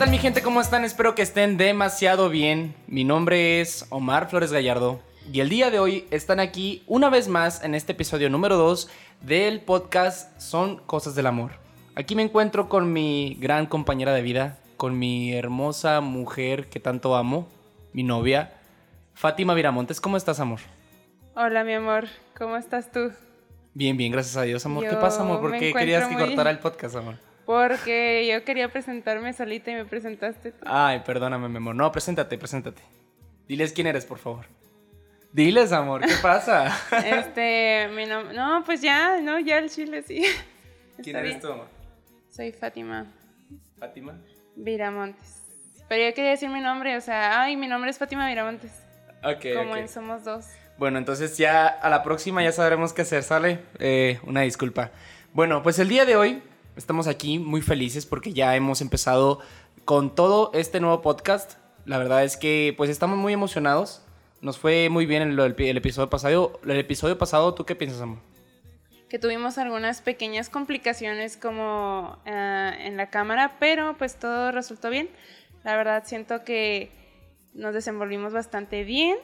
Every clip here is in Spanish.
tal mi gente? ¿Cómo están? Espero que estén demasiado bien. Mi nombre es Omar Flores Gallardo y el día de hoy están aquí una vez más en este episodio número 2 del podcast Son Cosas del Amor. Aquí me encuentro con mi gran compañera de vida, con mi hermosa mujer que tanto amo, mi novia, Fátima Viramontes. ¿Cómo estás, amor? Hola, mi amor. ¿Cómo estás tú? Bien, bien, gracias a Dios, amor. ¿Qué pasa, amor? ¿Por qué querías que muy- cortara el podcast, amor? Porque yo quería presentarme solita y me presentaste tú. Ay, perdóname, mi amor. No, preséntate, preséntate. Diles quién eres, por favor. Diles, amor, ¿qué pasa? Este, mi nombre. No, pues ya, no, ya el chile sí. ¿Quién Está eres bien. tú, amor? Soy Fátima Fátima. Viramontes. Pero yo quería decir mi nombre, o sea, ay, mi nombre es Fátima Viramontes. Ok, como ok. en Somos Dos. Bueno, entonces ya a la próxima ya sabremos qué hacer, ¿sale? Eh, una disculpa. Bueno, pues el día de hoy estamos aquí muy felices porque ya hemos empezado con todo este nuevo podcast. La verdad es que pues estamos muy emocionados. Nos fue muy bien el, episodio pasado. El episodio pasado, ¿tú qué piensas, amor? Que tuvimos algunas pequeñas complicaciones como ah, en la cámara, pero pues todo resultó bien. La verdad siento que nos desenvolvimos bastante bien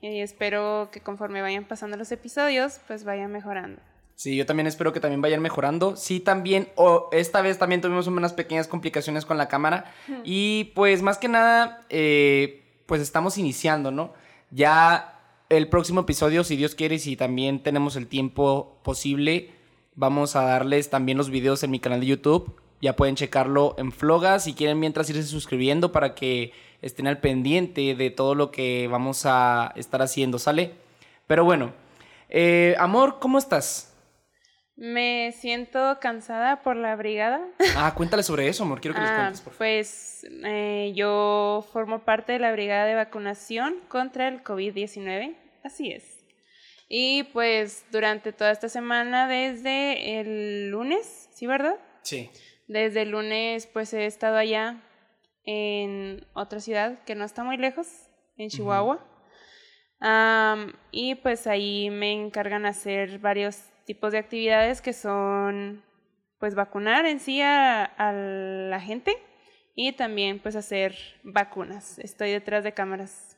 y espero que conforme vayan pasando los episodios, pues vayan mejorando. Sí, yo también espero que también vayan mejorando. Sí, también, o esta vez también tuvimos unas pequeñas complicaciones con la cámara. Y pues más que nada, eh, pues estamos iniciando, ¿no? Ya el próximo episodio, si Dios quiere y si también tenemos el tiempo posible, vamos a darles también los videos en mi canal de YouTube. Ya pueden checarlo en Flogas si quieren mientras irse suscribiendo para que estén al pendiente de todo lo que vamos a estar haciendo, ¿sale? Pero bueno, eh, amor, ¿cómo estás? Me siento cansada por la brigada. Ah, cuéntale sobre eso, amor. Quiero que les Ah, cuentes, por favor. pues eh, yo formo parte de la brigada de vacunación contra el COVID-19. Así es. Y pues durante toda esta semana, desde el lunes, ¿sí, verdad? Sí. Desde el lunes, pues he estado allá en otra ciudad que no está muy lejos, en Chihuahua. Am, y pues ahí me encargan hacer varios tipos de actividades que son, pues vacunar en sí a, a la gente y también pues hacer vacunas. Estoy detrás de cámaras.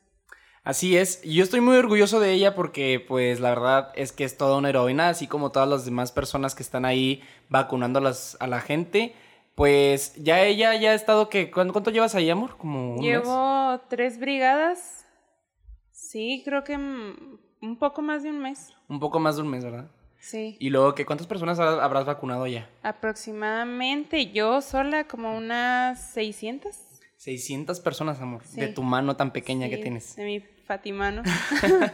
Así es. Yo estoy muy orgulloso de ella porque, pues, la verdad es que es toda una heroína, así como todas las demás personas que están ahí vacunando a, la gente. Pues ya ella ya ha estado que... ¿Cuánto, llevas ahí, amor? Como un mes? Llevo tres brigadas. Sí, creo que un poco más de un mes. Un poco más de un mes, ¿verdad? Sí. Y luego, ¿qué, ¿cuántas personas ha- habrás vacunado ya? Aproximadamente yo sola como unas 600. 600 personas, amor. De tu mano tan pequeña que Sí, tienes. De mi Fatimano.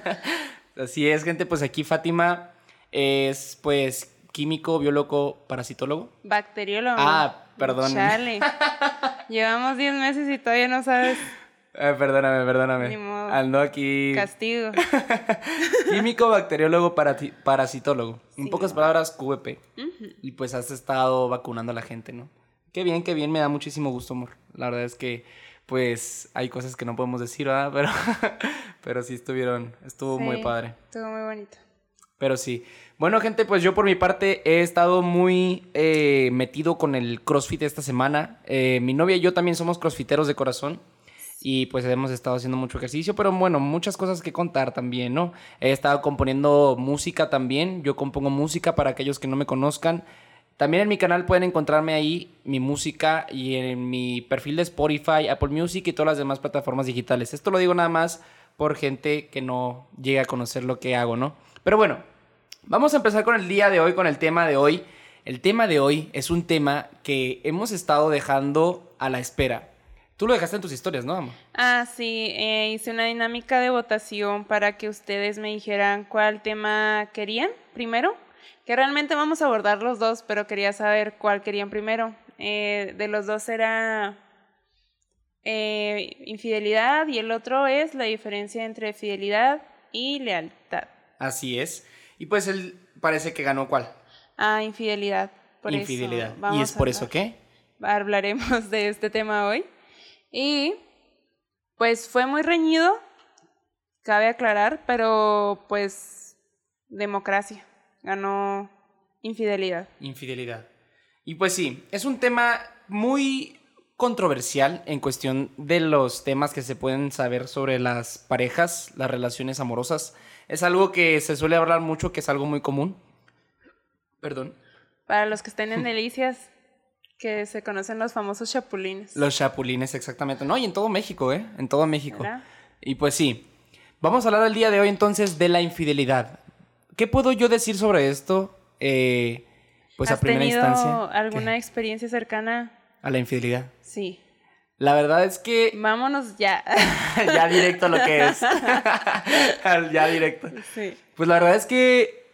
Así es, gente. Pues aquí Fátima es, pues, químico, biólogo, parasitólogo. Bacteriólogo. Ah, perdón. Chale. Llevamos 10 meses y todavía no sabes Eh, perdóname, perdóname. Ni modo. Ando aquí. castigo. Químico, bacteriólogo, parati- parasitólogo. En pocas palabras, QVP. Ujú. Y pues has estado vacunando a la gente, ¿no? Qué bien, qué bien, me da muchísimo gusto, amor. La verdad es que, pues, hay cosas que no podemos decir, ¿verdad? Pero, pero sí estuvieron, estuvo muy padre. Estuvo muy bonito. Pero sí. Bueno, gente, pues yo por mi parte he estado muy eh, metido con el CrossFit esta semana. Eh, mi novia y yo también somos crossfiteros de corazón. Y pues hemos estado haciendo mucho ejercicio, pero bueno, muchas cosas que contar también, ¿no? He estado componiendo música también. Yo compongo música para aquellos que no me conozcan. También en mi canal pueden encontrarme ahí mi música y en mi perfil de Spotify, Apple Music y todas las demás plataformas digitales. Esto lo digo nada más por gente que no llega a conocer lo que hago, ¿no? Pero bueno, vamos a empezar con el día de hoy, con el tema de hoy. El tema de hoy es un tema que hemos estado dejando a la espera. Tú lo dejaste en tus historias, ¿no, amor? Ah, sí, eh, hice una dinámica de votación para que ustedes me dijeran cuál tema querían primero. Que realmente vamos a abordar los dos, pero quería saber cuál querían primero. Eh, de los dos era eh, infidelidad y el otro es la diferencia entre fidelidad y lealtad. Así es. Y pues él parece que ganó cuál? Ah, infidelidad. Por eso Infidelidad. ¿Y vamos es a por eso que? hablaremos de este tema hoy. Y pues fue muy reñido, cabe aclarar, pero pues democracia, ganó infidelidad. Infidelidad. Y pues sí, es un tema muy controversial en cuestión de los temas que se pueden saber sobre las parejas, las relaciones amorosas. Es algo que se suele hablar mucho, que es algo muy común. Perdón. Para los que estén en Delicias, que se conocen los famosos chapulines. Los chapulines, exactamente. No, y en todo México, ¿eh? En todo México. ¿Verdad? Y pues sí. Vamos a hablar el día de hoy entonces de la infidelidad. ¿Qué puedo yo decir sobre esto? Eh, pues ¿Has a primera tenido instancia. alguna ¿qué? experiencia cercana? A la infidelidad. Sí. La verdad es que Vámonos ya. ya directo a lo que es. Ya directo. sí. Pues la verdad es que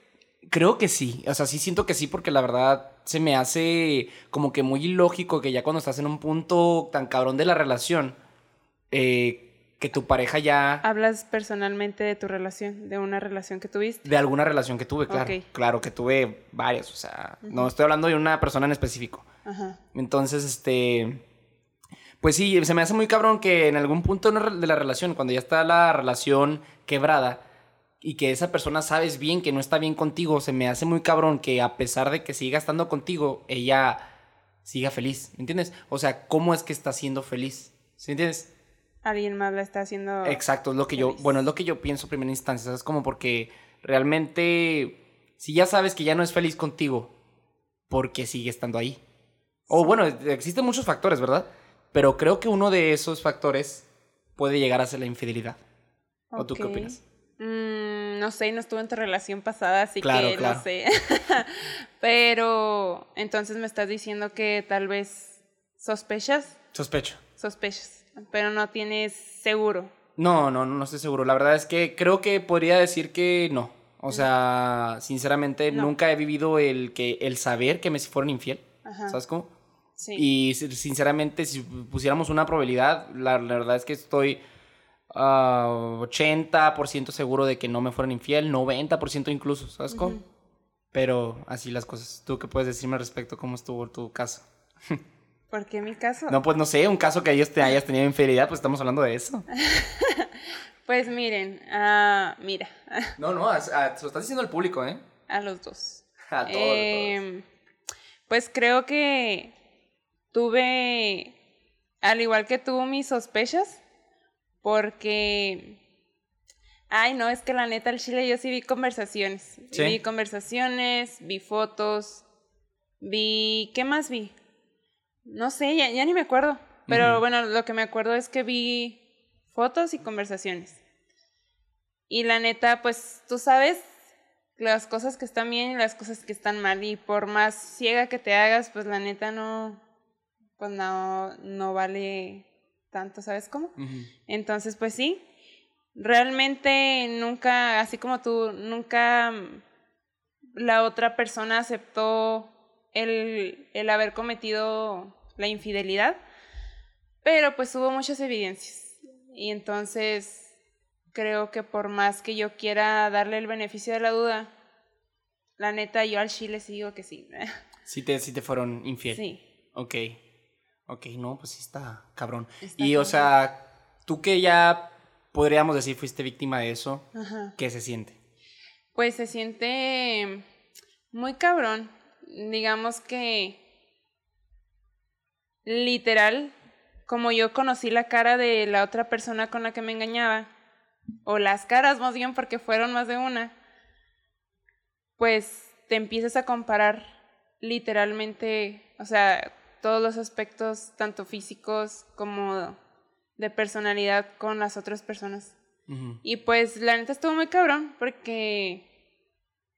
creo que sí. O sea, sí siento que sí porque la verdad se me hace como que muy ilógico que ya cuando estás en un punto tan cabrón de la relación, eh, que tu pareja ya... Hablas personalmente de tu relación, de una relación que tuviste. De alguna relación que tuve, claro. Claro que tuve varias. O sea, no estoy hablando de una persona en específico. Ajá. Entonces, este. Pues sí, se me hace muy cabrón que en algún punto de la relación, cuando ya está la relación quebrada y que esa persona sabes bien que no está bien contigo, se me hace muy cabrón que a pesar de que siga estando contigo, ella siga feliz. ¿Me entiendes? O sea, ¿cómo es que está siendo feliz? ¿Sí me entiendes? Alguien más la está haciendo. Exacto, es lo que yo, bueno, es lo que yo pienso en primera instancia, es como porque realmente si ya sabes que ya no es feliz contigo, ¿por qué sigue estando ahí? O bueno, existen muchos factores, ¿verdad? Pero creo que uno de esos factores puede llegar a ser la infidelidad. ¿O tú qué opinas? Mm, no sé, no estuve en tu relación pasada, así Claro, que claro. no sé. Pero entonces me estás diciendo que tal vez sospechas, Sospecho. sospechas, pero no tienes seguro. No, no, no estoy seguro. La verdad es que creo que podría decir que no. O sea, sinceramente, No. nunca he vivido el que el saber que me fueron infiel. Ajá. ¿Sabes cómo? Sí. Y si- sinceramente, si pusiéramos una probabilidad, la, la verdad es que estoy ah, 80% seguro de que no me fueron infiel, 90% incluso, ¿sabes cómo? Pero así las cosas. ¿Tú qué puedes decirme al respecto? ¿Cómo estuvo tu caso? ¿Por qué mi caso? No, pues no sé, un caso que ellos te hayas tenido infidelidad, pues estamos hablando de eso. Pues miren, ah, mira, No, no, a- a- se lo estás diciendo al público, ¿eh? a los dos. A todos, a todos. Em, Pues creo que tuve, al igual que tú, mis sospechas, porque, ay, no, es que la neta, al chile yo sí vi conversaciones. Sí. Vi conversaciones, vi fotos, vi, ¿qué más vi? No sé, ya, ya ni me acuerdo. Pero bueno, lo que me acuerdo es que vi fotos y conversaciones. Y la neta, pues tú sabes las cosas que están bien y las cosas que están mal. Y por más ciega que te hagas, pues la neta no, pues no, no vale tanto, ¿sabes cómo? Entonces, pues sí, realmente nunca, así como tú, nunca mm, la otra persona aceptó el, el haber cometido la infidelidad, pero pues hubo muchas evidencias. Y entonces creo que por más que yo quiera darle el beneficio de la duda, la neta yo al chile sí digo que sí. Sí te, sí te fueron infiel. Sí. Ok. Ok, no, pues sí está cabrón. Está y o sea, tú que ya podríamos decir fuiste víctima de eso, Ajá. ¿qué se siente? Pues se siente muy cabrón. Digamos que literal, como yo conocí la cara de la otra persona con la que me engañaba, o las caras más bien porque fueron más de una, pues te empiezas a comparar literalmente, o sea, todos los aspectos, tanto físicos como de personalidad con las otras personas. Ujú. Y pues la neta estuvo muy cabrón porque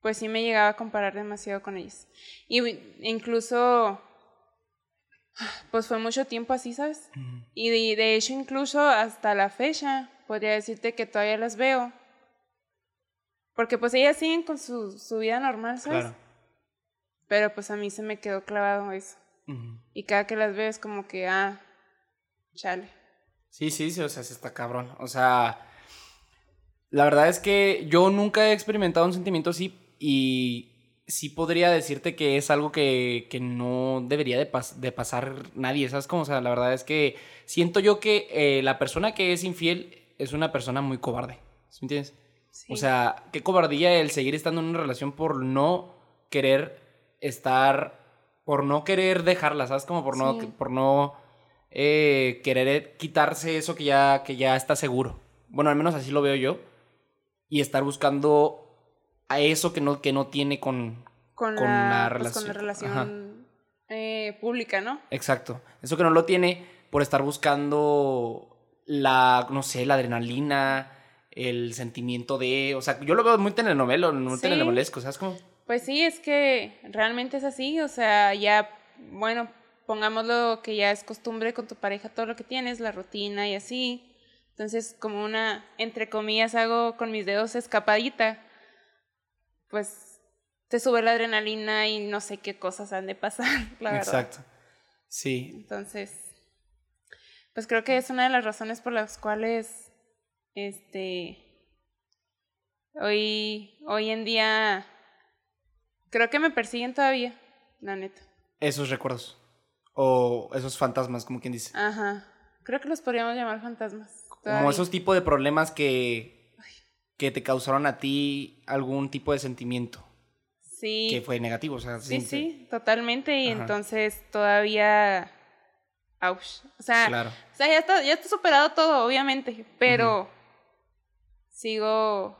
pues sí me llegaba a comparar demasiado con ellos. Y incluso pues fue mucho tiempo así, ¿sabes? Ujú. Y de, de hecho incluso hasta la fecha podría decirte que todavía las veo. Porque pues ellas siguen con su, su vida normal, ¿sabes? Claro. Pero pues a mí se me quedó clavado eso. Y cada que las veo es como que, ah, chale. Sí, sí, sí, o sea, sí está cabrón. O sea, la verdad es que yo nunca he experimentado un sentimiento así y sí podría decirte que es algo que, que no debería de, pas- de pasar nadie, ¿sabes cómo? O sea, la verdad es que siento yo que eh, la persona que es infiel es una persona muy cobarde, ¿sí me entiendes? Sí. O sea, qué cobardía el seguir estando en una relación por no querer estar, por no querer dejarla, ¿sabes? Como por no, Sí. por no eh, querer quitarse eso que ya, que ya está seguro. Bueno, al menos así lo veo yo. Y estar buscando a eso que no, que no tiene con, Con, Con la, la pues, con la relación. relación eh, pública, ¿no? Exacto. Eso que no lo tiene por estar buscando la, no sé, la adrenalina, el sentimiento de... O sea, yo lo veo muy telenovelo, muy Sí. telenovelesco, ¿sabes cómo? Pues sí, es que realmente es así, o sea, ya, bueno, pongámoslo que ya es costumbre con tu pareja todo lo que tienes, la rutina y así. Entonces, como una, entre comillas, hago con mis dedos escapadita, pues te sube la adrenalina y no sé qué cosas han de pasar, la verdad. Exacto. Sí. Entonces, pues creo que es una de las razones por las cuales, este, hoy, hoy en día, creo que me persiguen todavía, la neta. Esos recuerdos. O esos fantasmas, como quien dice. Ajá. Creo que los podríamos llamar fantasmas. Como esos tipos de problemas que, que te causaron a ti algún tipo de sentimiento Sí. que fue negativo. O sea, Sí, sí, sí, totalmente. Y Ajá. entonces todavía. Ouch. O sea, Claro. o sea ya, está, ya está superado todo, obviamente. Pero sigo.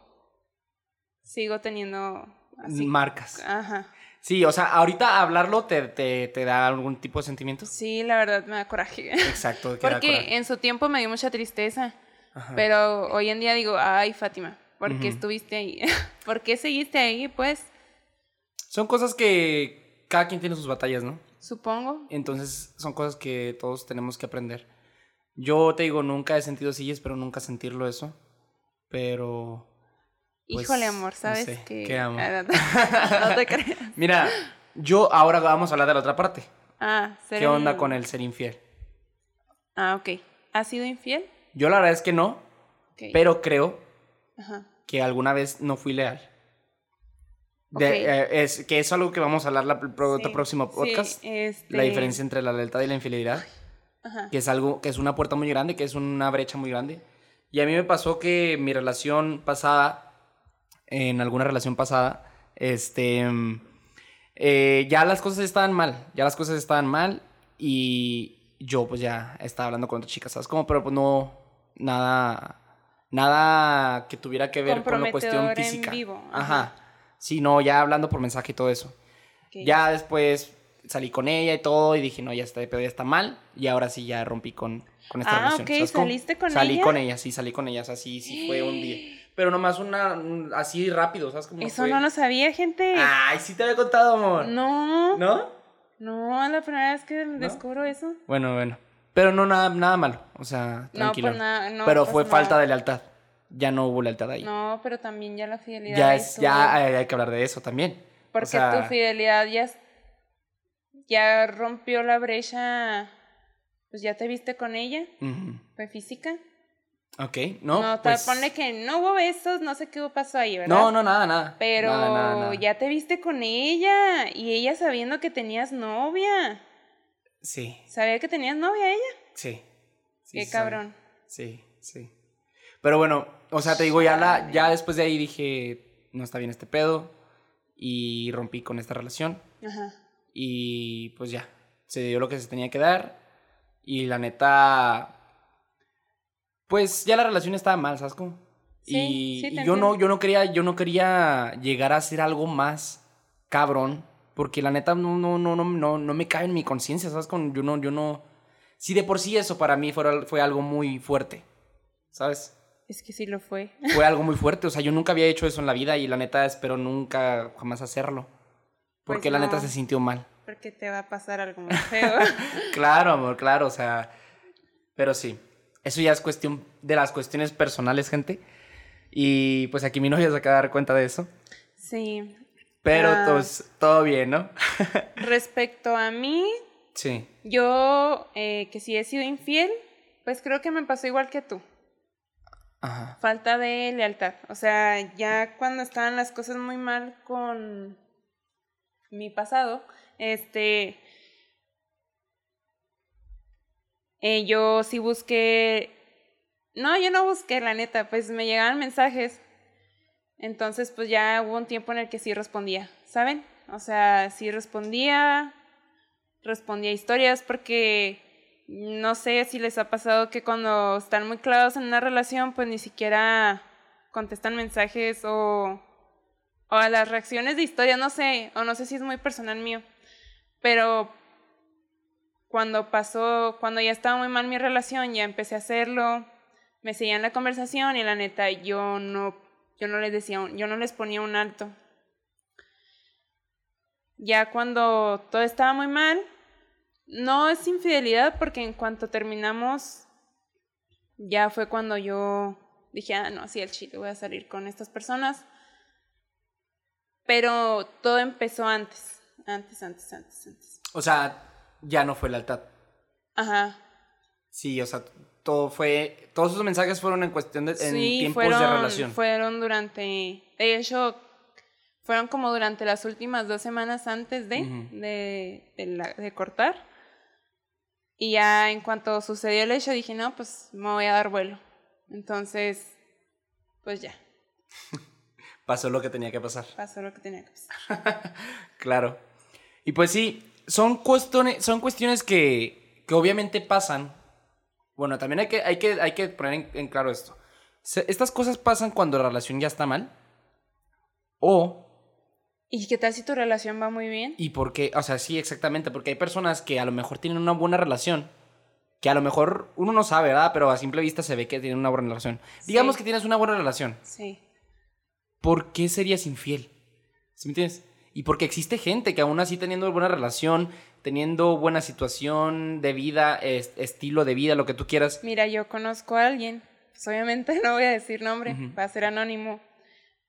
Sigo teniendo. Así. Marcas. Ajá. Sí, o sea, ahorita hablarlo te, te, te da algún tipo de sentimiento. Sí, la verdad me da coraje. Exacto. Porque coraje. en su tiempo me dio mucha tristeza. Ajá. Pero hoy en día digo, ay, Fátima, ¿por qué estuviste ahí? ¿Por qué seguiste ahí? Pues, Son cosas que cada quien tiene sus batallas, ¿no? supongo. Entonces son cosas que todos tenemos que aprender. Yo te digo, nunca he sentido así y espero nunca sentirlo eso. Pero... pues, Híjole, amor, no ¿sabes sé, que ¿qué amo? Ah, no, no te creas. Mira, yo ahora vamos a hablar de la otra parte. Ah, ser ¿Qué onda un- con el ser infiel? Ah, ok. ¿Has sido infiel? Yo la verdad es que no, Ok. pero creo Ajá. que alguna vez no fui leal. De- Ok. eh, es, que es algo que vamos a hablar la, el Sí, próximo sí, podcast. este- La diferencia entre la lealtad y la infidelidad. Ajá. que es algo, que es una puerta muy grande, que es una brecha muy grande. Y a mí me pasó que mi relación pasada, en alguna relación pasada, este, eh, ya las cosas estaban mal, ya las cosas estaban mal y yo pues ya estaba hablando con otra chica, ¿sabes? Como, pero pues no, nada, nada que tuviera que ver con la cuestión Comprometedor en física. vivo, Ajá. Sí, no, ya hablando por mensaje y todo eso. ok. Ya después salí con ella y todo y dije, no, ya está, pero ya está mal. Y ahora sí ya rompí con, con esta Ah, relación. ok, ¿sabes cómo? ¿saliste con salí ella? con ella, sí, salí con ella. O sea, sí, sí fue un día. Pero nomás una, un- así rápido, ¿sabes cómo Eso fue? no lo sabía, gente. Ay, sí te había contado, amor. no. ¿No? No, es la primera vez que descubro eso. Bueno, bueno. Pero no nada, nada malo. O sea, No, tranquilo. pues nada, no. pero pues fue no. falta de lealtad. Ya no hubo lealtad ahí. No, pero también ya la fidelidad. ya es, estuvo. ya hay que hablar de eso también. O Porque sea, tu fidelidad ya, es- ya rompió la brecha. Pues ya te viste con ella. Fue física. Ok, no. No, pues- ponle que no hubo besos, no sé qué pasó ahí, ¿verdad? No, no, nada, nada. Pero Nada, nada, nada. ya te viste con ella y ella sabiendo que tenías novia. Sí, ¿Sabía que tenías novia ella? sí. Sí, Qué sí sabe. cabrón. Sí, sí. Pero bueno, o sea, te digo, ya, la, ya después de ahí dije, no está bien este pedo. Y rompí con esta relación. Ajá. Y pues ya, se dio lo que se tenía que dar. Y la neta, pues ya la relación estaba mal, ¿sabes cómo? Sí, y sí, y yo no, yo no quería, yo no quería llegar a hacer algo más cabrón. Porque la neta no, no, no, no, no, me cabe en mi conciencia, ¿sabes? Con, yo no, yo no. Si de por sí eso para mí fue, fue algo muy fuerte. ¿Sabes? Es que sí lo fue. Fue algo muy fuerte. O sea, yo nunca había hecho eso en la vida y la neta espero nunca jamás hacerlo. Porque Pues la neta se sintió mal. Porque te va a pasar algo muy feo. Claro, amor, claro, o sea. Pero sí, eso ya es cuestión de las cuestiones personales, gente. Y pues aquí mi novia se acaba de dar cuenta de eso. sí. Pero Ah. pues todo bien, ¿no? Respecto a mí, Sí. yo eh, que si he sido infiel, pues creo que me pasó igual que tú. Ajá. Falta de lealtad. O sea, ya cuando estaban las cosas muy mal con mi pasado, este, eh, yo sí busqué, no, yo no busqué, la neta, pues me llegaban mensajes. Entonces, pues ya hubo un tiempo en el que sí respondía, ¿saben? O sea, sí respondía, respondía historias porque no sé si les ha pasado que cuando están muy clavados en una relación, pues ni siquiera contestan mensajes o, o a las reacciones de historia, no sé, o no sé si es muy personal mío, pero cuando pasó, cuando ya estaba muy mal mi relación, ya empecé a hacerlo, me seguían la conversación y la neta yo no, yo no les decía, yo no les ponía un alto. Ya cuando todo estaba muy mal, no es infidelidad porque en cuanto terminamos, ya fue cuando yo dije, ah, no, así el chile, voy a salir con estas personas. Pero todo empezó antes, antes, antes, antes, antes. O sea, ya no fue lealtad. Ajá. Sí, o sea, todo fue, todos esos mensajes fueron en cuestión de en Sí, tiempos fueron, de relación. fueron durante, de hecho, fueron como durante las últimas dos semanas antes de, de, de, la- de cortar. Y ya en cuanto sucedió el hecho, dije, no, pues me voy a dar vuelo. Entonces, pues ya, Pasó lo que tenía que pasar. pasó lo que tenía que pasar. Claro. Y pues sí, son cuestiones, son cuestiones que, que obviamente pasan. Bueno, también hay que, hay que, hay que poner en, en claro esto. Se- Estas cosas pasan cuando la relación ya está mal. O, ¿Y qué tal si tu relación va muy bien? y por qué, o sea, sí, exactamente, porque hay personas que a lo mejor tienen una buena relación. Que a lo mejor uno no sabe, ¿verdad? Pero a simple vista se ve que tienen una buena relación. Digamos Sí. que tienes una buena relación. Sí. ¿por qué serías infiel? ¿Sí me entiendes? Y porque existe gente que aún así teniendo buena relación, teniendo buena situación de vida, es- estilo de vida, lo que tú quieras. Mira, yo conozco a alguien, pues obviamente no voy a decir nombre, va a ser anónimo,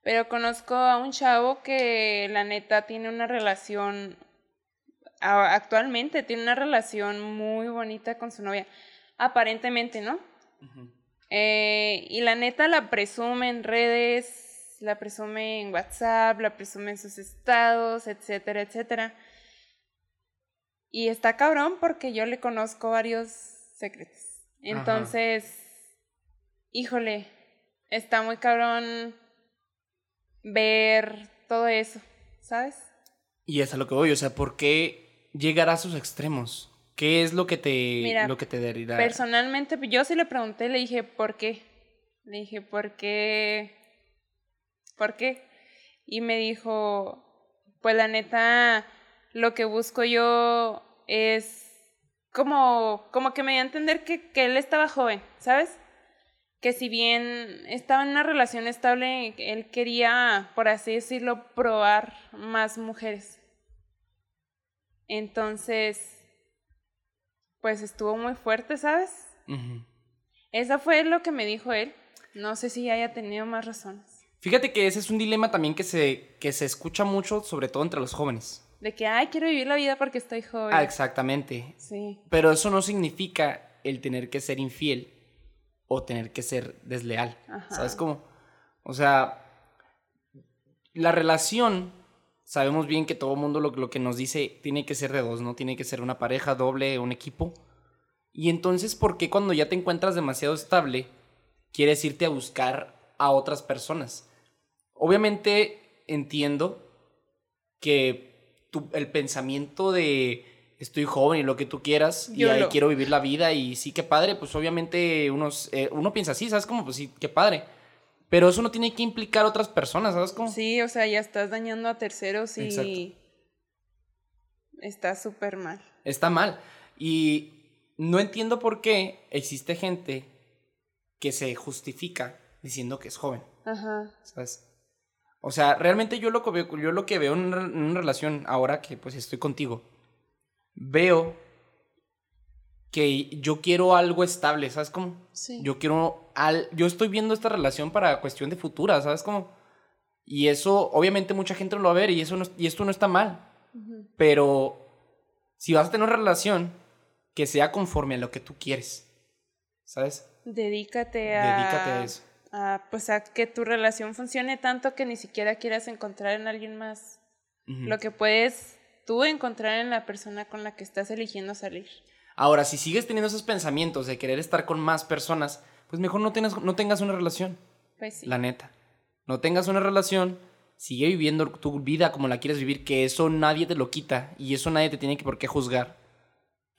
pero conozco a un chavo que la neta tiene una relación, actualmente tiene una relación muy bonita con su novia, aparentemente, ¿no? Eh, y la neta la presume en redes, la presume en WhatsApp, la presume en sus estados, etcétera, etcétera. Y está cabrón porque yo le conozco varios secretos. Ajá. Entonces, híjole, está muy cabrón ver todo eso, ¿sabes? Y es a lo que voy, o sea, ¿por qué llegar a sus extremos? ¿Qué es lo que te, Mira, lo que te? Personalmente, pues, yo sí le pregunté, le dije, ¿por qué? Le dije, ¿por qué? ¿Por qué? Y me dijo, pues la neta, lo que busco yo es como, como que me dio a entender que, que él estaba joven, ¿sabes? Que si bien estaba en una relación estable, él quería, por así decirlo, probar más mujeres. Entonces, pues estuvo muy fuerte, ¿sabes? Ujú. Esa fue lo que me dijo él. No sé si haya tenido más razones. Fíjate que ese es un dilema también que se, que se escucha mucho, sobre todo entre los jóvenes. De que, ay, quiero vivir la vida porque estoy joven. Ah, exactamente. Sí, Pero eso no significa el tener que ser infiel o tener que ser desleal. Ajá. ¿Sabes cómo? O sea, la relación, sabemos bien que todo el mundo lo, lo que nos dice tiene que ser de dos, ¿no? Tiene que ser una pareja doble, un equipo. Y entonces, ¿por qué cuando ya te encuentras demasiado estable, quieres irte a buscar a otras personas? Obviamente entiendo que tu- el pensamiento de estoy joven y lo que tú quieras y ahí lo- quiero vivir la vida y sí, qué padre, pues obviamente unos, eh, uno piensa así, ¿sabes cómo? Pues sí, qué padre. Pero eso no tiene que implicar otras personas, ¿sabes cómo? sí, o sea, ya estás dañando a terceros y Exacto. está súper mal. Está mal. Y no entiendo por qué existe gente que se justifica diciendo que es joven, Ajá. ¿sabes? O sea, realmente yo lo que veo, yo lo que veo en una, en una relación ahora que pues estoy contigo, veo que yo quiero algo estable, ¿sabes cómo? Sí. Yo quiero al yo estoy viendo esta relación para cuestión de futura, ¿sabes cómo? Y eso obviamente mucha gente lo va a ver y eso no, y esto no está mal. Pero si vas a tener una relación que sea conforme a lo que tú quieres, ¿sabes? Dedícate a. Dedícate a eso. A, pues a que tu relación funcione tanto que ni siquiera quieras encontrar en alguien más lo que puedes tú encontrar en la persona con la que estás eligiendo salir. Ahora, si sigues teniendo esos pensamientos de querer estar con más personas, pues mejor no, tengas, no tengas una relación, Pues sí. la neta. No tengas una relación, sigue viviendo tu vida como la quieres vivir, que eso nadie te lo quita y eso nadie te tiene que por qué juzgar.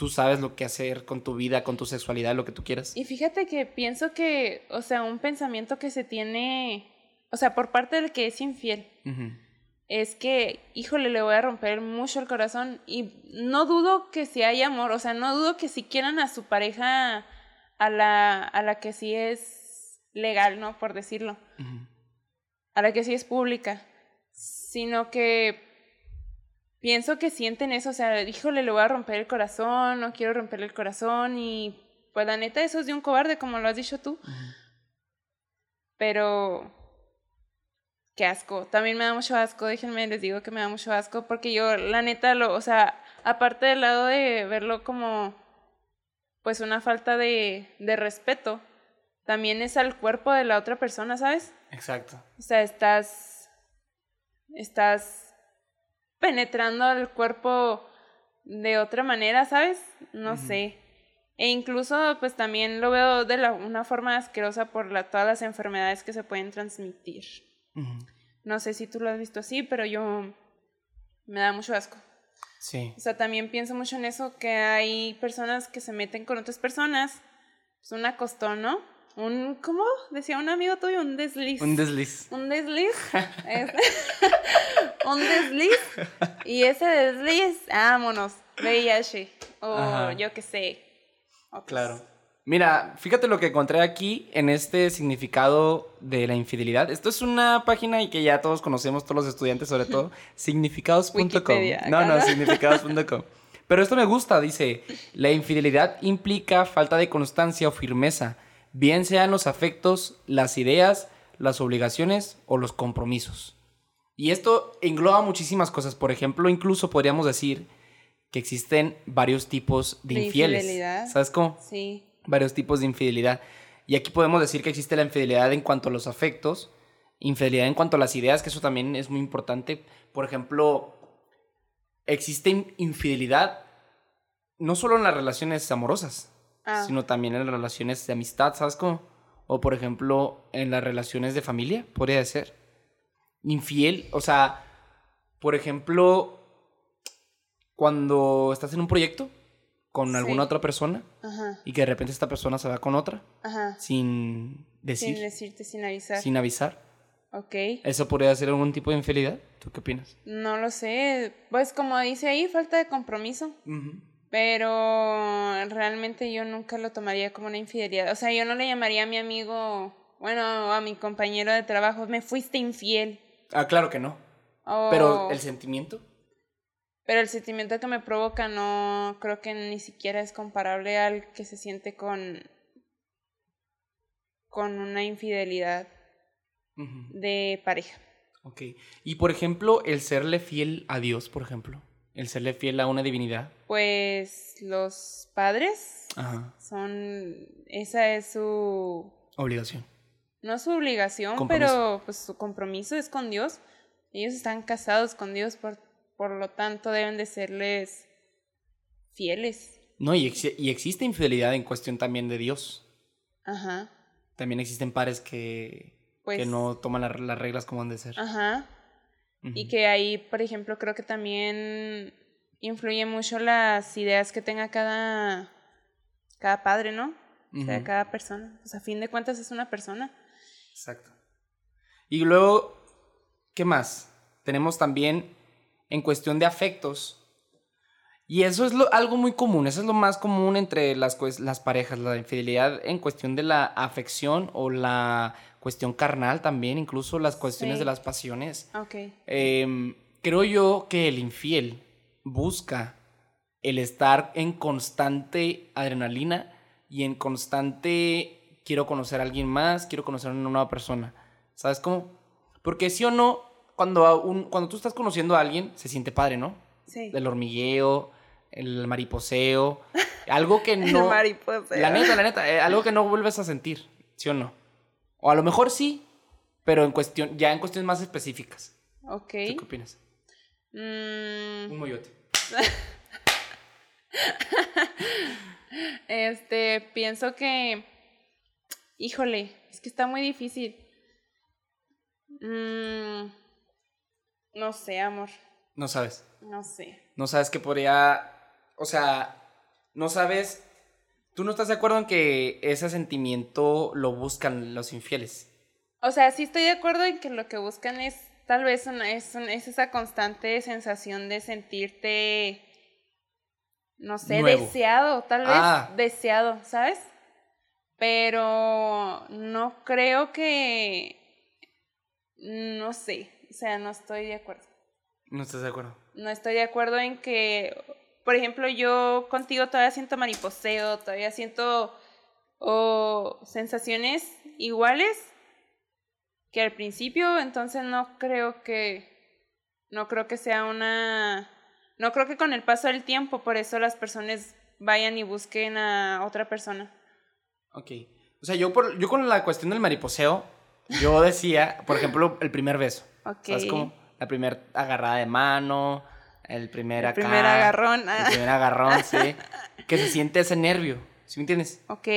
Tú sabes lo que hacer con tu vida, con tu sexualidad, lo que tú quieras. Y fíjate que pienso que, o sea, un pensamiento que se tiene, o sea, por parte del que es infiel, es que, híjole, le voy a romper mucho el corazón. Y no dudo que si hay amor, o sea, no dudo que si quieran a su pareja, a la, a la que sí es legal, ¿no? Por decirlo, a la que sí es pública, sino que pienso que sienten eso, o sea, híjole, le voy a romper el corazón, no quiero romperle el corazón y pues la neta eso es de un cobarde, como lo has dicho tú. Pero qué asco. También me da mucho asco, déjenme, les digo que me da mucho asco porque yo la neta lo, o sea, aparte del lado de verlo como pues una falta de, de respeto, también es al cuerpo de la otra persona, ¿sabes? Exacto. O sea, estás estás penetrando al cuerpo de otra manera, ¿sabes? No sé. E incluso, pues también lo veo de la, una forma asquerosa por la, todas las enfermedades que se pueden transmitir. No sé si tú lo has visto así, pero yo me da mucho asco. Sí. O sea, también pienso mucho en eso, que hay personas que se meten con otras personas. Es un acostón, ¿no? Un, ¿cómo? Decía un amigo tuyo, un desliz. Un desliz. un desliz. Es- un desliz. Y ese desliz, vámonos, VIH. O Ajá. yo qué sé. otros. Claro. Mira, fíjate lo que encontré aquí en este significado de la infidelidad. Esto es una página y que ya todos conocemos, todos los estudiantes sobre todo, significados.com. No, ¿no? significados.com. Pero esto me gusta, dice, la infidelidad implica falta de constancia o firmeza, bien sean los afectos, las ideas, las obligaciones o los compromisos. Y esto engloba muchísimas cosas. Por ejemplo, incluso podríamos decir que existen varios tipos de, De infieles. infidelidad. ¿Sabes cómo? Sí. varios tipos de infidelidad. Y aquí podemos decir que existe la infidelidad en cuanto a los afectos, infidelidad en cuanto a las ideas, que eso también es muy importante. Por ejemplo, existe in- infidelidad no solo en las relaciones amorosas, Ah, sino también en las relaciones de amistad, ¿sabes cómo? O por ejemplo, en las relaciones de familia, podría ser. Infiel, o sea, por ejemplo, cuando estás en un proyecto con alguna otra persona ajá, y que de repente esta persona se va con otra ajá. sin decir, Sin decirte, sin avisar. sin avisar. Ok. ¿Eso podría ser algún tipo de infidelidad? ¿Tú qué opinas? No lo sé. Pues como dice ahí, falta de compromiso. Pero realmente yo nunca lo tomaría como una infidelidad. O sea, yo no le llamaría a mi amigo, bueno, a mi compañero de trabajo, me fuiste infiel. Ah, claro que no. Pero el sentimiento. pero el sentimiento que me provoca no creo que ni siquiera es comparable al que se siente con, con una infidelidad de pareja. Ok. Y por ejemplo, el serle fiel a Dios, por ejemplo. El serle fiel a una divinidad. Pues los padres Ajá. son, esa es su, Obligación. no su obligación, Compromiso. pero pues su compromiso es con Dios. Ellos están casados con Dios, por, por lo tanto deben de serles fieles. No, y, exi- y existe infidelidad en cuestión también de Dios. Ajá. También existen pares que, Pues, que no toman la- las reglas como han de ser. Ajá. Y que ahí, por ejemplo, creo que también influye mucho las ideas que tenga cada, cada padre, ¿no? O sea, cada persona. Pues a fin de cuentas es una persona. Exacto. Y luego, ¿qué más? Tenemos también en cuestión de afectos. Y eso es lo- algo muy común, eso es lo más común entre las, las parejas, la infidelidad en cuestión de la afección o la cuestión carnal también, incluso las cuestiones Sí. de las pasiones. Ok. Em, creo yo que el infiel busca el estar en constante adrenalina y en constante quiero conocer a alguien más, quiero conocer a una nueva persona. ¿Sabes cómo? Porque sí o no, cuando, un- cuando tú estás conociendo a alguien, se siente padre, ¿no? Sí. El hormigueo, el mariposeo, algo que El no... mariposa. La neta, la neta, eh, algo que no vuelves a sentir, ¿sí o no? O a lo mejor sí, pero en cuestión, ya en cuestiones más específicas. Ok. ¿Tú qué opinas? Mm, Un moyote. este, pienso que. Híjole, es que está muy difícil. Mm, no sé, amor. No sabes. No sé. No sabes que podría. O sea, no sabes, tú no estás de acuerdo en que ese sentimiento lo buscan los infieles. O sea, sí estoy de acuerdo en que lo que buscan es tal vez una, es, es esa constante sensación de sentirte, no sé, Nuevo. deseado, tal vez Ah. deseado, ¿sabes? Pero no creo que, no sé, o sea, no estoy de acuerdo. No estás de acuerdo. No estoy de acuerdo en que, por ejemplo, yo contigo todavía siento mariposeo, todavía siento o sensaciones iguales que al principio, entonces no creo que no creo que sea una no creo que con el paso del tiempo por eso las personas vayan y busquen a otra persona. Ok. O sea, yo, por, yo con la cuestión del mariposeo, yo decía, por ejemplo, el primer beso. Ok. ¿Sabes cómo? La primera agarrada de mano, el primer El acá. primer agarrón, ah. El primer agarrón, sí. Que se siente ese nervio. ¿Sí me entiendes? Ok.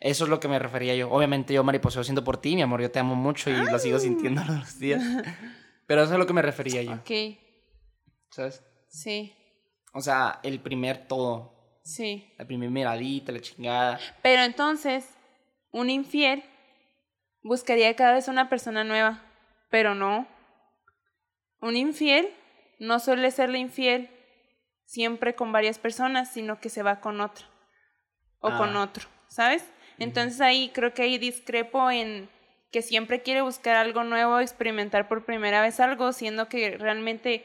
Eso es lo que me refería yo. Obviamente yo mariposeo siendo por ti, mi amor, yo te amo mucho y lo sigo sintiendo todos los días. Pero eso es lo que me refería yo, Ok. ¿sabes? Sí. O sea, el primer todo, Sí. la primera miradita, la chingada. Pero entonces, un infiel buscaría cada vez una persona nueva, pero no. Un infiel no suele serle infiel siempre con varias personas, sino que se va con otra o con Ah. otro, ¿sabes? Entonces ahí creo que ahí discrepo en que siempre quiere buscar algo nuevo, experimentar por primera vez algo, siendo que realmente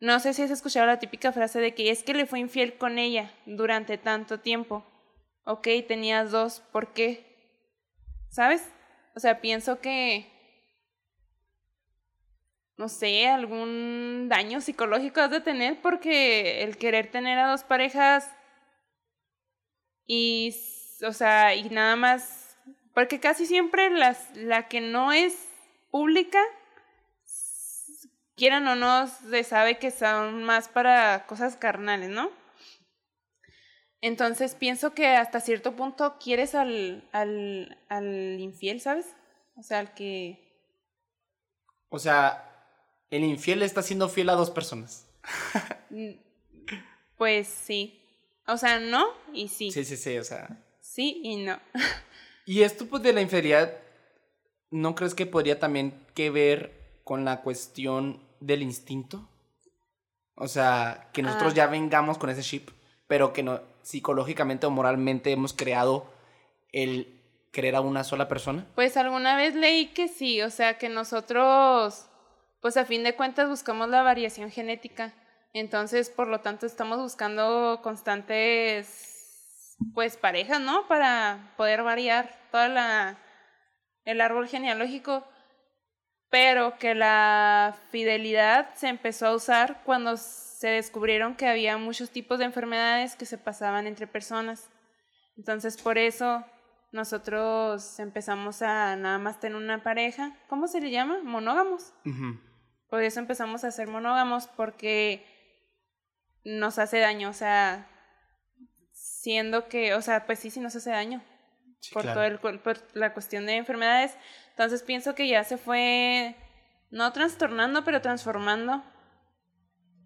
no sé si has escuchado la típica frase de que es que le fue infiel con ella durante tanto tiempo. Ok, tenías dos, ¿por qué? ¿Sabes? O sea, pienso que, no sé, algún daño psicológico has de tener porque el querer tener a dos parejas y, o sea, y nada más, porque casi siempre las, la que no es pública quieran o no, se sabe que son más para cosas carnales, ¿no? Entonces pienso que hasta cierto punto quieres al, al, al infiel, ¿sabes? O sea, al que... O sea, el infiel está siendo fiel a dos personas. Pues sí. O sea, no y sí. Sí, sí, sí, o sea. Sí y no. Y esto pues de la infidelidad, ¿no crees que podría también que ver con la cuestión del instinto? O sea, que nosotros Ah. ya vengamos con ese chip, pero que no psicológicamente o moralmente hemos creado el querer a una sola persona. Pues alguna vez leí que sí, o sea, que nosotros, pues a fin de cuentas buscamos la variación genética. Entonces, por lo tanto, estamos buscando constantes, pues, parejas, ¿no? Para poder variar toda la, el árbol genealógico. Pero que la fidelidad se empezó a usar cuando se descubrieron que había muchos tipos de enfermedades que se pasaban entre personas. Entonces, por eso nosotros empezamos a nada más tener una pareja. ¿Cómo se le llama? Monógamos. Ujú. Por eso empezamos a ser monógamos porque nos hace daño, o sea, siendo que, o sea, pues sí, sí nos hace daño Sí, por claro. todo el por la cuestión de enfermedades. Entonces pienso que ya se fue no trastornando, pero transformando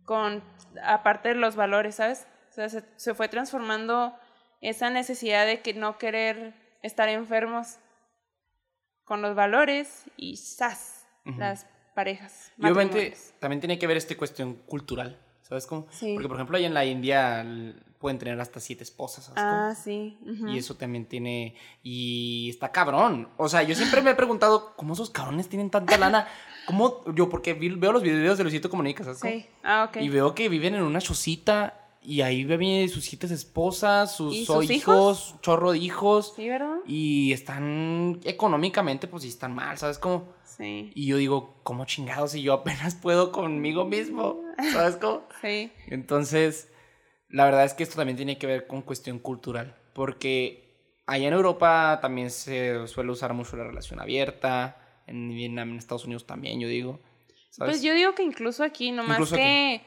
con aparte de los valores, ¿sabes? O sea, se, se fue transformando esa necesidad de que no querer estar enfermos con los valores y ¡zas! Ujú. las parejas. Y obviamente también tiene que ver esta cuestión cultural, ¿sabes cómo? Sí. Porque por ejemplo allá en la India pueden tener hasta siete esposas, ¿sabes cómo? Ah, sí. Y eso también tiene. Y está cabrón. O sea, yo siempre me he preguntado cómo esos cabrones tienen tanta lana. ¿Cómo? Yo, porque veo los videos de Luisito Comunica, ¿sabes? cómo? Sí. Ah, ok. Y veo que viven en una chocita. Y ahí viven sus siete esposas, sus, ¿Y o sus hijos, chorro de hijos. Sí, ¿verdad? Y están económicamente, pues sí están mal, ¿sabes cómo? Sí. Y yo digo, ¿cómo chingados si yo apenas puedo conmigo mismo? ¿Sabes cómo? Sí. Entonces, la verdad es que esto también tiene que ver con cuestión cultural, porque allá en Europa también se suele usar mucho la relación abierta, en Vietnam, en Estados Unidos también, yo digo. ¿sabes? Pues yo digo que incluso aquí, nomás Incluso que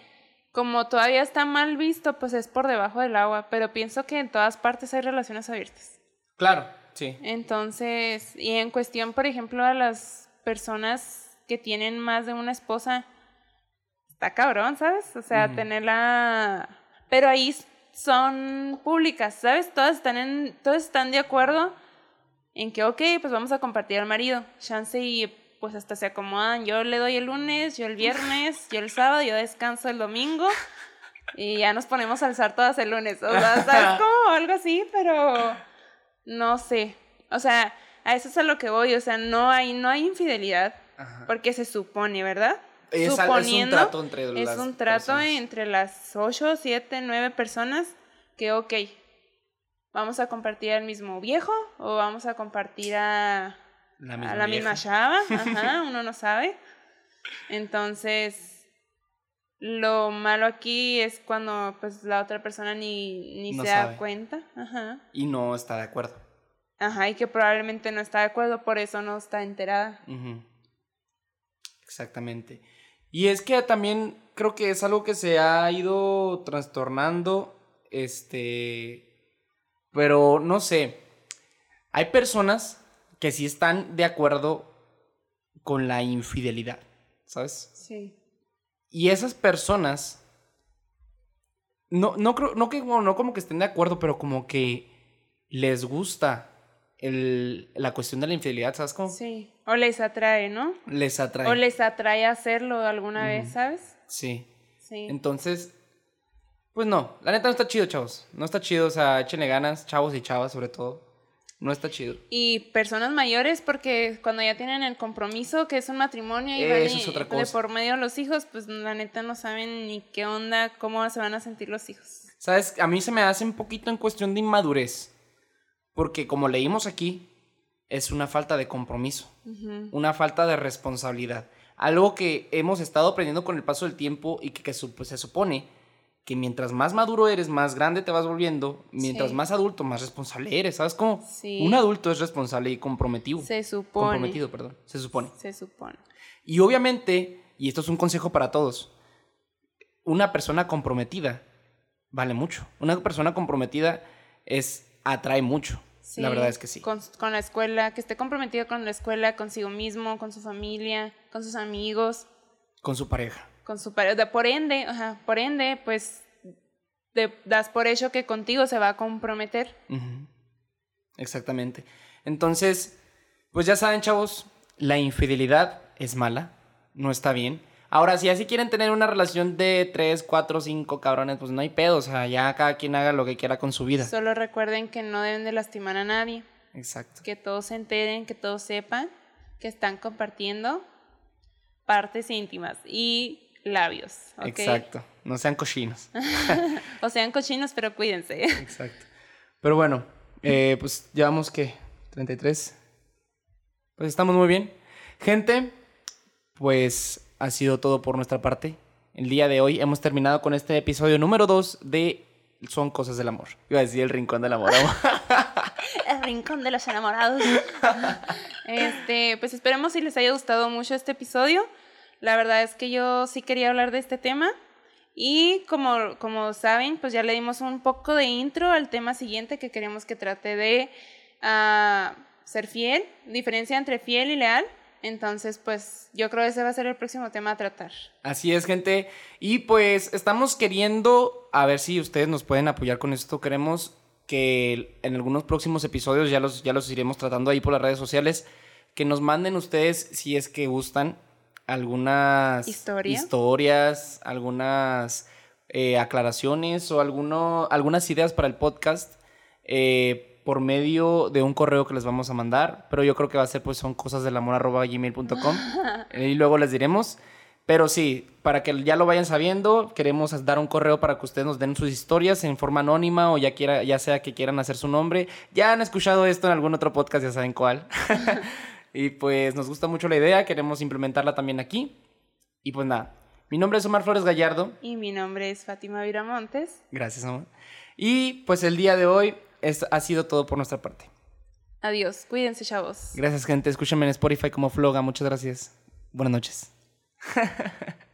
como todavía está mal visto, pues es por debajo del agua, pero pienso que en todas partes hay relaciones abiertas. Claro, sí. Entonces, y en cuestión, por ejemplo, a las personas que tienen más de una esposa, está cabrón, ¿sabes? O sea, Ujú. tenerla... Pero ahí, son públicas, ¿sabes? Todas están, en, todas están de acuerdo en que, ok, pues vamos a compartir al marido. Chance y pues hasta se acomodan. Yo le doy el lunes, yo el viernes, yo el sábado, yo descanso el domingo. Y ya nos ponemos a alzar todas el lunes. O sea, algo así, pero no sé. O sea, a eso es a lo que voy. O sea, no hay, no hay infidelidad. Porque se supone, ¿verdad? Es, Suponiendo, es un trato entre es las un trato personas. entre las 8, 7, 9 personas que, ok, vamos a compartir al mismo viejo o vamos a compartir a, La a misma la misma vieja. chava. Ajá, uno no sabe. Entonces, lo malo aquí es cuando pues la otra persona ni, ni No se sabe. da cuenta. Ajá. Y no está de acuerdo. Ajá, y que probablemente no está de acuerdo, por eso no está enterada. Ujú. Exactamente. Y es que también creo que es algo que se ha ido trastornando, este, pero no sé, hay personas que sí están de acuerdo con la infidelidad, ¿sabes? Sí. Y esas personas, no, no creo, no, que, no como que estén de acuerdo, pero como que les gusta el, la cuestión de la infidelidad, ¿sabes cómo? Sí. O les atrae, ¿no? Les atrae. O les atrae hacerlo alguna vez. ¿sabes? Sí. Sí. Entonces, pues no, la neta no está chido, chavos. No está chido, o sea, échenle ganas, chavos y chavas sobre todo. No está chido. Y personas mayores, porque cuando ya tienen el compromiso, que es un matrimonio y van y- de por medio los hijos, pues la neta no saben ni qué onda, cómo se van a sentir los hijos. ¿Sabes? A mí se me hace un poquito en cuestión de inmadurez. Porque como leímos aquí, es una falta de compromiso. Una falta de responsabilidad. Algo que hemos estado aprendiendo con el paso del tiempo y que, pues, se supone que mientras más maduro eres, más grande te vas volviendo, mientras Sí. más adulto, más responsable eres. ¿Sabes cómo? Sí. Un adulto es responsable y comprometido. Se supone. Comprometido, perdón. Se supone. Se supone. Y obviamente, y esto es un consejo para todos, una persona comprometida vale mucho. Una persona comprometida es atrae mucho. Sí, La verdad es que sí. Con, con la escuela, que esté comprometido con la escuela, consigo mismo, con su familia, con sus amigos, Con su pareja. con su pareja. Por ende, ajá, por ende, pues de- das por hecho que contigo se va a comprometer. Exactamente. Entonces, pues ya saben, chavos, la infidelidad es mala, no está bien. Ahora, si así quieren tener una relación de 3, 4, 5 cabrones, pues no hay pedo. O sea, ya cada quien haga lo que quiera con su vida. Solo recuerden que no deben de lastimar a nadie, Exacto. que todos se enteren, que todos sepan que están compartiendo partes íntimas y labios. Exacto. No sean cochinos. O sean cochinos, pero cuídense. Exacto. Pero bueno, eh, pues llevamos que 33. Pues estamos muy bien. Gente, pues ha sido todo por nuestra parte. El día de hoy hemos terminado con este episodio número 2 de Son Cosas del Amor. Iba a decir el Rincón del Amor. El rincón de los enamorados. Este, pues esperemos si les haya gustado mucho este episodio. La verdad es que yo sí quería hablar de este tema. Y como, como saben, pues ya le dimos un poco de intro al tema siguiente que queremos que trate de ah, ser fiel, diferencia entre fiel y leal. Entonces, pues yo creo que ese va a ser el próximo tema a tratar. Así es, gente. Y pues estamos queriendo, a ver si ustedes nos pueden apoyar con esto. Queremos que en algunos próximos episodios, ya los, ya los iremos tratando ahí por las redes sociales, que nos manden ustedes, si es que gustan, algunas Historia. historias, algunas eh, aclaraciones o alguno, algunas ideas para el podcast. eh, por medio de un correo que les vamos a mandar, pero yo creo que va a ser pues son cosas del amor gmail.com y luego les diremos. Pero sí, para que ya lo vayan sabiendo, queremos dar un correo para que ustedes nos den sus historias en forma anónima o ya, quiera, ya sea que quieran hacer su nombre. Ya han escuchado esto en algún otro podcast, ya saben cuál. y pues nos gusta mucho la idea, queremos implementarla también aquí. Y pues nada, mi nombre es Omar Flores Gallardo. Y mi nombre es Fátima Viramontes. Gracias, amor. Y pues el día de hoy es, ha sido todo por nuestra parte. Adiós, cuídense, chavos. Gracias, gente. Escúchenme en Spotify como Floga. Muchas gracias. Buenas noches.